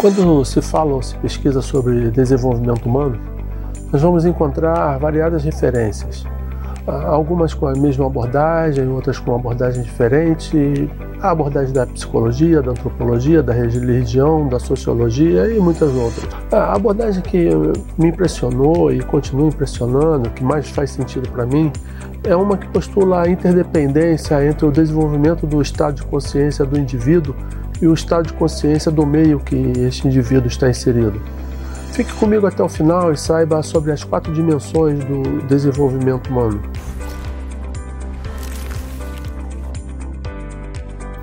Quando se fala ou se pesquisa sobre desenvolvimento humano, nós vamos encontrar variadas referências. Algumas com a mesma abordagem, outras com abordagem diferente. A abordagem da psicologia, da antropologia, da religião, da sociologia e muitas outras. A abordagem que me impressionou e continua impressionando, que mais faz sentido para mim, é uma que postula a interdependência entre o desenvolvimento do estado de consciência do indivíduo e o estado de consciência do meio que este indivíduo está inserido. Fique comigo até o final e saiba sobre as quatro dimensões do desenvolvimento humano.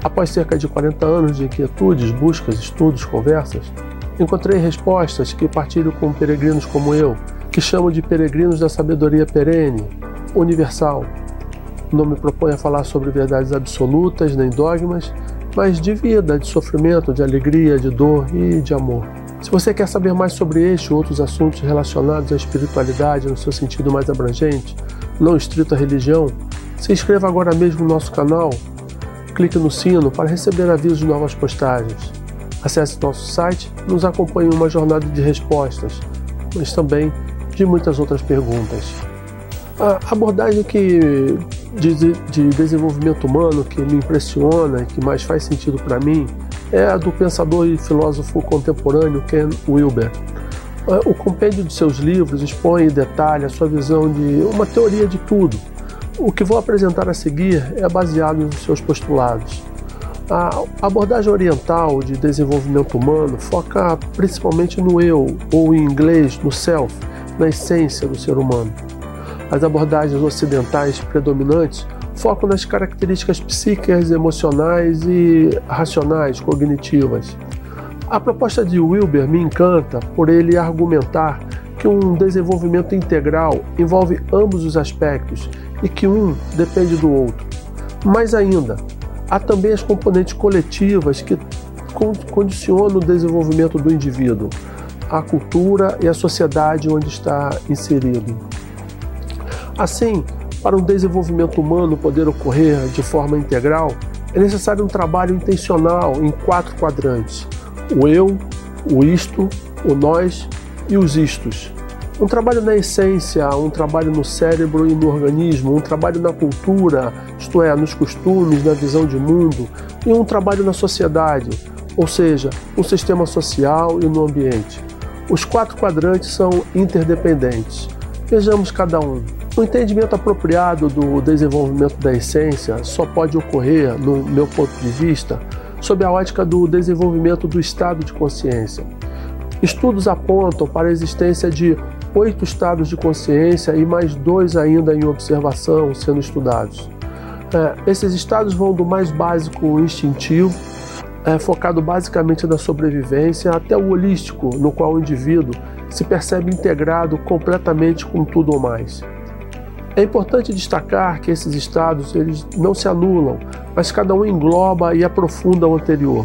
Após cerca de 40 anos de inquietudes, buscas, estudos, conversas, encontrei respostas que partilho com peregrinos como eu, que chamo de peregrinos da sabedoria perene, universal. Não me proponho a falar sobre verdades absolutas nem dogmas, mas de vida, de sofrimento, de alegria, de dor e de amor. Se você quer saber mais sobre este e outros assuntos relacionados à espiritualidade no seu sentido mais abrangente, não estrito à religião, se inscreva agora mesmo no nosso canal, clique no sino para receber avisos de novas postagens. Acesse nosso site e nos acompanhe em uma jornada de respostas, mas também de muitas outras perguntas. A abordagem que de, de desenvolvimento humano que me impressiona e que mais faz sentido para mim é a do pensador e filósofo contemporâneo Ken Wilber. O compêndio de seus livros expõe em detalhe a sua visão de uma teoria de tudo. O que vou apresentar a seguir é baseado nos seus postulados. A abordagem oriental de desenvolvimento humano foca principalmente no eu, ou em inglês, no self, na essência do ser humano. As abordagens ocidentais predominantes focam nas características psíquicas, emocionais e racionais, cognitivas. A proposta de Wilber me encanta por ele argumentar que um desenvolvimento integral envolve ambos os aspectos e que um depende do outro. Mais ainda, há também as componentes coletivas que condicionam o desenvolvimento do indivíduo, a cultura e a sociedade onde está inserido. Assim, para um desenvolvimento humano poder ocorrer de forma integral, é necessário um trabalho intencional em quatro quadrantes: o eu, o isto, o nós e os istos. Um trabalho na essência, um trabalho no cérebro e no organismo, um trabalho na cultura, isto é, nos costumes, na visão de mundo, e um trabalho na sociedade, ou seja, no sistema social e no ambiente. Os quatro quadrantes são interdependentes. Vejamos cada um. O entendimento apropriado do desenvolvimento da essência só pode ocorrer, no meu ponto de vista, sob a ótica do desenvolvimento do estado de consciência. Estudos apontam para a existência de oito estados de consciência e mais dois ainda em observação sendo estudados. É, esses estados vão do mais básico instintivo, é, focado basicamente na sobrevivência, até o holístico, no qual o indivíduo se percebe integrado completamente com tudo ou mais. É importante destacar que esses estados eles não se anulam, mas cada um engloba e aprofunda o anterior.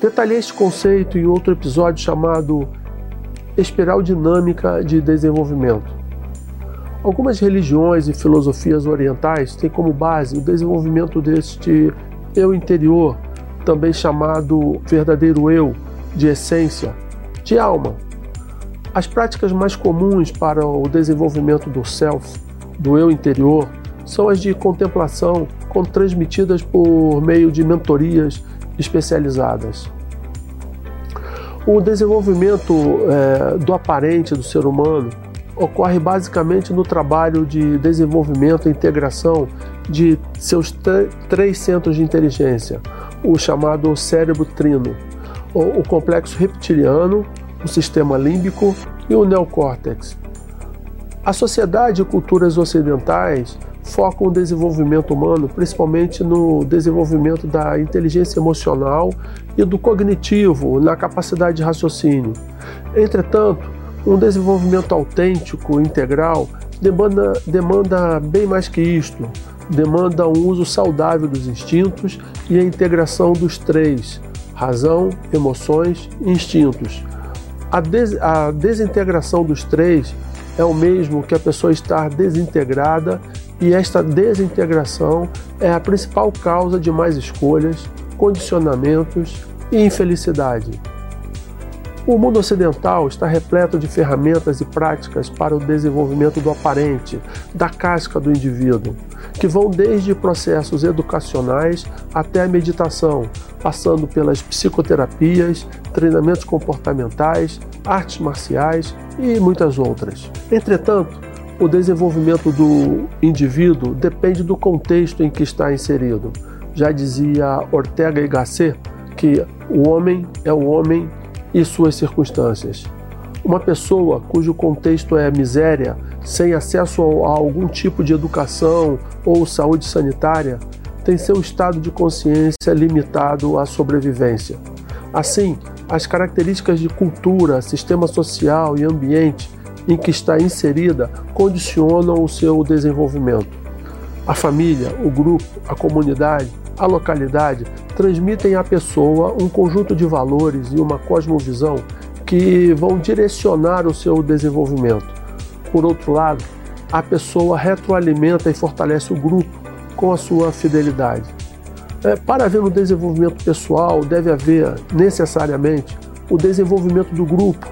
Detalhei este conceito em outro episódio chamado Espiral Dinâmica de Desenvolvimento. Algumas religiões e filosofias orientais têm como base o desenvolvimento deste eu interior, também chamado verdadeiro eu, de essência, de alma. As práticas mais comuns para o desenvolvimento do self do eu interior são as de contemplação, transmitidas por meio de mentorias especializadas. O desenvolvimento é, do aparente do ser humano ocorre basicamente no trabalho de desenvolvimento e integração de seus três centros de inteligência, o chamado cérebro trino, o, o complexo reptiliano, o sistema límbico e o neocórtex. A sociedade e culturas ocidentais focam o desenvolvimento humano principalmente no desenvolvimento da inteligência emocional e do cognitivo, na capacidade de raciocínio. Entretanto, um desenvolvimento autêntico, integral, demanda, demanda bem mais que isto. Demanda um uso saudável dos instintos e a integração dos três: razão, emoções e instintos. A, des, a desintegração dos três é o mesmo que a pessoa estar desintegrada e esta desintegração é a principal causa de mais escolhas, condicionamentos e infelicidade. O mundo ocidental está repleto de ferramentas e práticas para o desenvolvimento do aparente, da casca do indivíduo, que vão desde processos educacionais até a meditação, passando pelas psicoterapias, treinamentos comportamentais, artes marciais e muitas outras. Entretanto, o desenvolvimento do indivíduo depende do contexto em que está inserido. Já dizia Ortega y Gasset que o homem é o homem e suas circunstâncias. Uma pessoa cujo contexto é miséria, sem acesso a algum tipo de educação ou saúde sanitária, tem seu estado de consciência limitado à sobrevivência. Assim, as características de cultura, sistema social e ambiente em que está inserida condicionam o seu desenvolvimento. A família, o grupo, a comunidade, a localidade transmitem à pessoa um conjunto de valores e uma cosmovisão que vão direcionar o seu desenvolvimento. Por outro lado, a pessoa retroalimenta e fortalece o grupo com a sua fidelidade. É, para haver um desenvolvimento pessoal, deve haver necessariamente o desenvolvimento do grupo,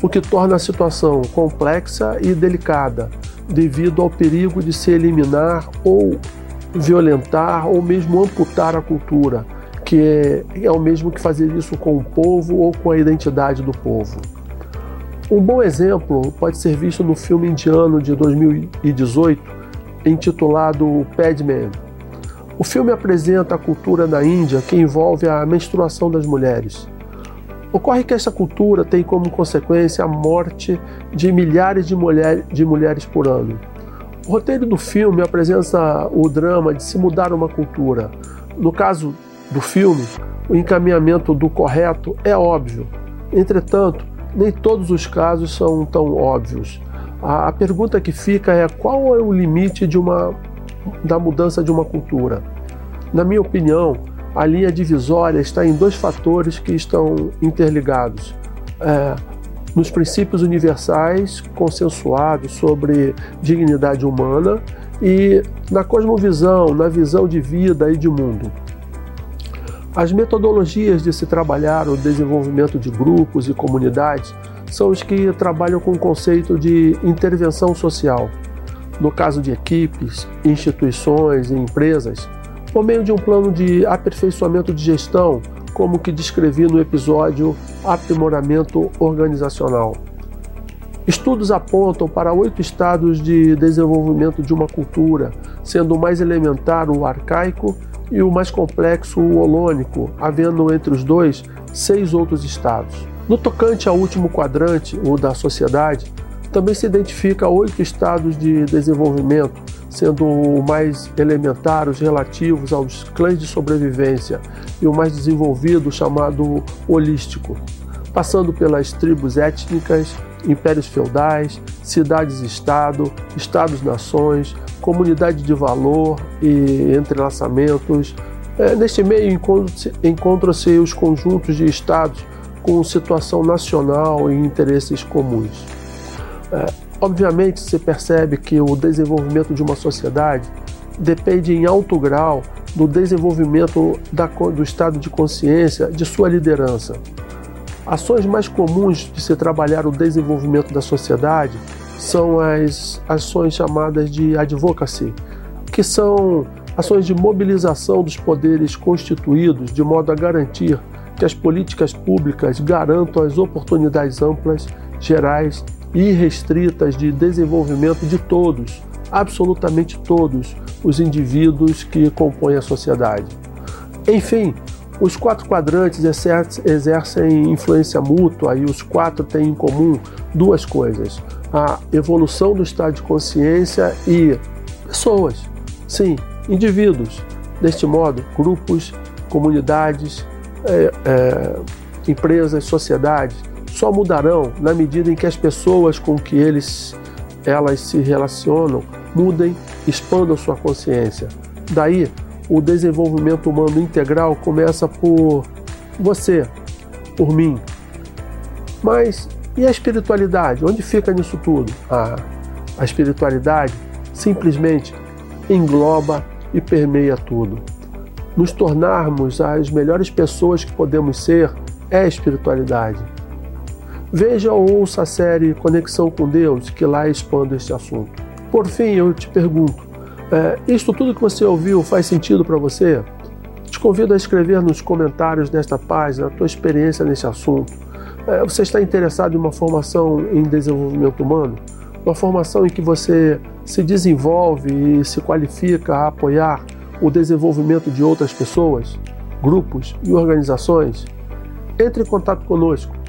o que torna a situação complexa e delicada, devido ao perigo de se eliminar ou violentar ou mesmo amputar a cultura, que é, é o mesmo que fazer isso com o povo ou com a identidade do povo. Um bom exemplo pode ser visto no filme indiano de 2018, intitulado Padman. O filme apresenta a cultura da Índia que envolve a menstruação das mulheres. Ocorre que essa cultura tem como consequência a morte de milhares de, mulher, de mulheres por ano. O roteiro do filme apresenta o drama de se mudar uma cultura. No caso do filme, o encaminhamento do correto é óbvio. Entretanto, nem todos os casos são tão óbvios. A, a pergunta que fica é qual é o limite de uma, da mudança de uma cultura? Na minha opinião, a linha divisória está em dois fatores que estão interligados. É, nos princípios universais consensuados sobre dignidade humana e na cosmovisão, na visão de vida e de mundo. As metodologias de se trabalhar o desenvolvimento de grupos e comunidades são os que trabalham com o conceito de intervenção social. No caso de equipes, instituições e empresas, por meio de um plano de aperfeiçoamento de gestão, como que descrevi no episódio Aprimoramento Organizacional. Estudos apontam para oito estados de desenvolvimento de uma cultura, sendo o mais elementar o arcaico e o mais complexo o holônico, havendo entre os dois seis outros estados. No tocante ao último quadrante, o da sociedade, também se identifica oito estados de desenvolvimento, sendo o mais elementar os relativos aos clãs de sobrevivência e o mais desenvolvido chamado holístico, passando pelas tribos étnicas, impérios feudais, cidades-estado, estados-nações, comunidade de valor e entrelaçamentos. É, neste meio encontram-se os conjuntos de estados com situação nacional e interesses comuns. É, obviamente, se percebe que o desenvolvimento de uma sociedade depende em alto grau do desenvolvimento da, do estado de consciência de sua liderança. Ações mais comuns de se trabalhar o desenvolvimento da sociedade são as ações chamadas de advocacy, que são ações de mobilização dos poderes constituídos de modo a garantir que as políticas públicas garantam as oportunidades amplas, gerais e restritas de desenvolvimento de todos, absolutamente todos, os indivíduos que compõem a sociedade. Enfim, os quatro quadrantes exercem influência mútua e os quatro têm em comum duas coisas: a evolução do estado de consciência e pessoas, sim, indivíduos. Deste modo, grupos, comunidades, é, é, empresas, sociedades só mudarão na medida em que as pessoas com que eles, elas se relacionam mudem, expandam sua consciência. Daí, o desenvolvimento humano integral começa por você, por mim. Mas e a espiritualidade? Onde fica nisso tudo? Ah, a espiritualidade simplesmente engloba e permeia tudo. Nos tornarmos as melhores pessoas que podemos ser é a espiritualidade. Veja ou ouça a série Conexão com Deus, que lá expando este assunto. Por fim, eu te pergunto: é, isto tudo que você ouviu faz sentido para você? Te convido a escrever nos comentários desta página a tua experiência nesse assunto. É, você está interessado em uma formação em desenvolvimento humano? Uma formação em que você se desenvolve e se qualifica a apoiar o desenvolvimento de outras pessoas, grupos e organizações? Entre em contato conosco.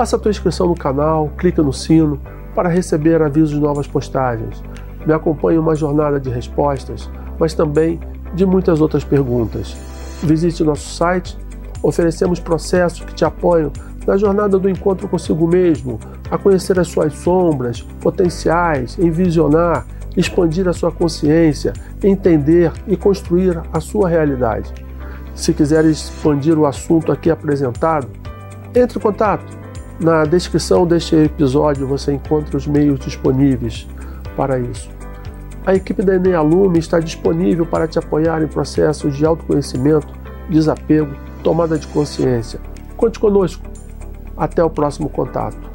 Faça a tua inscrição no canal, clique no sino para receber avisos de novas postagens. Me acompanhe uma jornada de respostas, mas também de muitas outras perguntas. Visite nosso site, oferecemos processos que te apoiam na jornada do encontro consigo mesmo, a conhecer as suas sombras, potenciais, envisionar, expandir a sua consciência, entender e construir a sua realidade. Se quiser expandir o assunto aqui apresentado, entre em contato. Na descrição deste episódio você encontra os meios disponíveis para isso. A equipe da Enem Alume está disponível para te apoiar em processos de autoconhecimento, desapego, tomada de consciência. Conte conosco. Até o próximo contato.